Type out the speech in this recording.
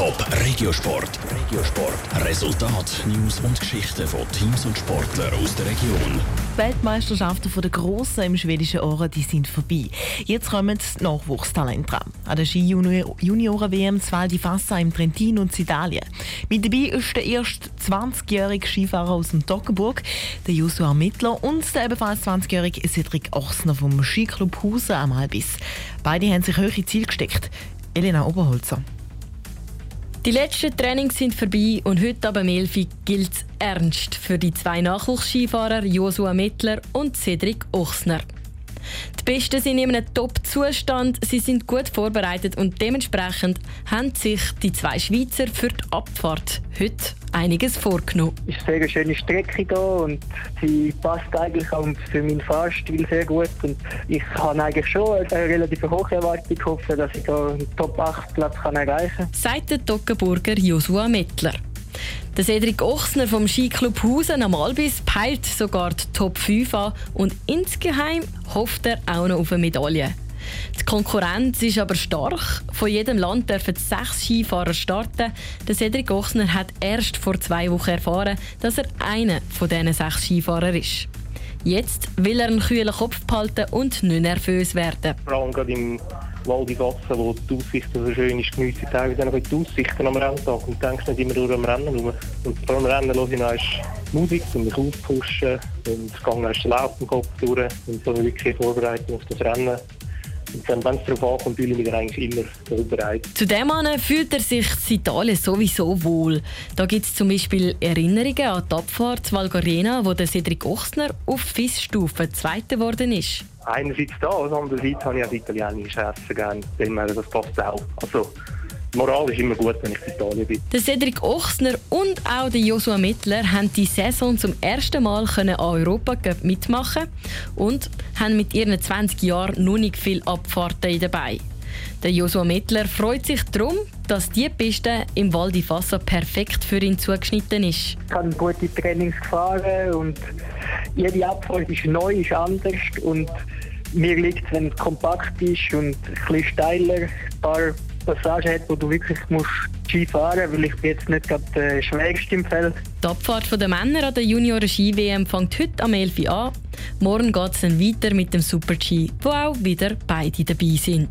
Top Regiosport. Regiosport. Resultat, News und Geschichten von Teams und Sportlern aus der Region. Die Weltmeisterschaften der Grossen im schwedischen Ohren die sind vorbei. Jetzt kommen die Nachwuchstalente. An der Ski-Junioren-WM Val di Fassa im Trentino und Italien. Mit dabei ist der erste 20-jährige Skifahrer aus dem Toggenburg, der Joshua Mittler, und der ebenfalls 20-jährige Cedric Ochsner vom Skiclub Hausen am Albis. Beide haben sich hohe Ziele gesteckt. Elena Oberholzer. Die letzten Trainings sind vorbei und heute ab Elfi gilt es ernst für die zwei Nachwuchsskifahrer Joshua Mittler und Cedric Ochsner. Die Besten sind in einem Top-Zustand, sie sind gut vorbereitet und dementsprechend haben sich die zwei Schweizer für die Abfahrt heute einiges vorgenommen. Es ist eine sehr schöne Strecke hier und sie passt eigentlich auch für meinen Fahrstil sehr gut. Und ich habe eigentlich schon eine relativ hohe Erwartung gehofft, dass ich hier einen Top-8-Platz erreichen kann. Sagt der Toggenburger Joshua Mittler. Der Cedric Ochsner vom Skiclub Hausen am Albis peilt sogar die Top 5 an und insgeheim hofft er auch noch auf eine Medaille. Die Konkurrenz ist aber stark. Von jedem Land dürfen sechs Skifahrer starten. Der Cedric Ochsner hat erst vor zwei Wochen erfahren, dass er einer von diesen sechs Skifahrern ist. Jetzt will er einen kühlen Kopf behalten und nicht nervös werden. Vor allem gerade im Val di Fassa, wo die Aussicht so schön ist, genieße ich teilweise auch die Aussichten am Renntag und denkst nicht immer nur am Rennen rum. Und vor allem Rennen höre ich noch Musik, um mich aufzupuschen und gehe erst den Lauf im Kopf durch und so wirklich Vorbereitung auf das Rennen. Und dann, wenn es darauf ankommt, fühle ich mich eigentlich immer bereit. Zudem fühlt er sich in Italien sowieso wohl. Da gibt es zum Beispiel Erinnerungen an die Abfahrt Valgarena, wo der Cedric Ochsner auf FIS-Stufe Zweiter geworden ist. Einerseits das, andererseits habe ich auch italienische Essen gerne. Das passt auch. Also, Moral ist immer gut, wenn ich in Italien bin. Der Cedric Ochsner und auch der Joshua Mittler haben die Saison zum ersten Mal an Europa mitmachen und haben mit ihren 20 Jahren noch nicht viel Abfahrten dabei. Der Joshua Mittler freut sich darum, dass die Piste im Val di Fassa perfekt für ihn zugeschnitten ist. Ich habe gute Trainings gefahren und jede Abfahrt ist neu, ist anders und mir liegt es, wenn es kompakt ist und ein bisschen steiler, ein paar Passagen hat, wo du wirklich musst Ski fahren musst, weil ich bin jetzt nicht gerade der Schwächste im Feld. Die Abfahrt der Männer an der Junioren-Ski-WM fängt heute am 11 Uhr an. Morgen geht es dann weiter mit dem Super-G, wo auch wieder beide dabei sind.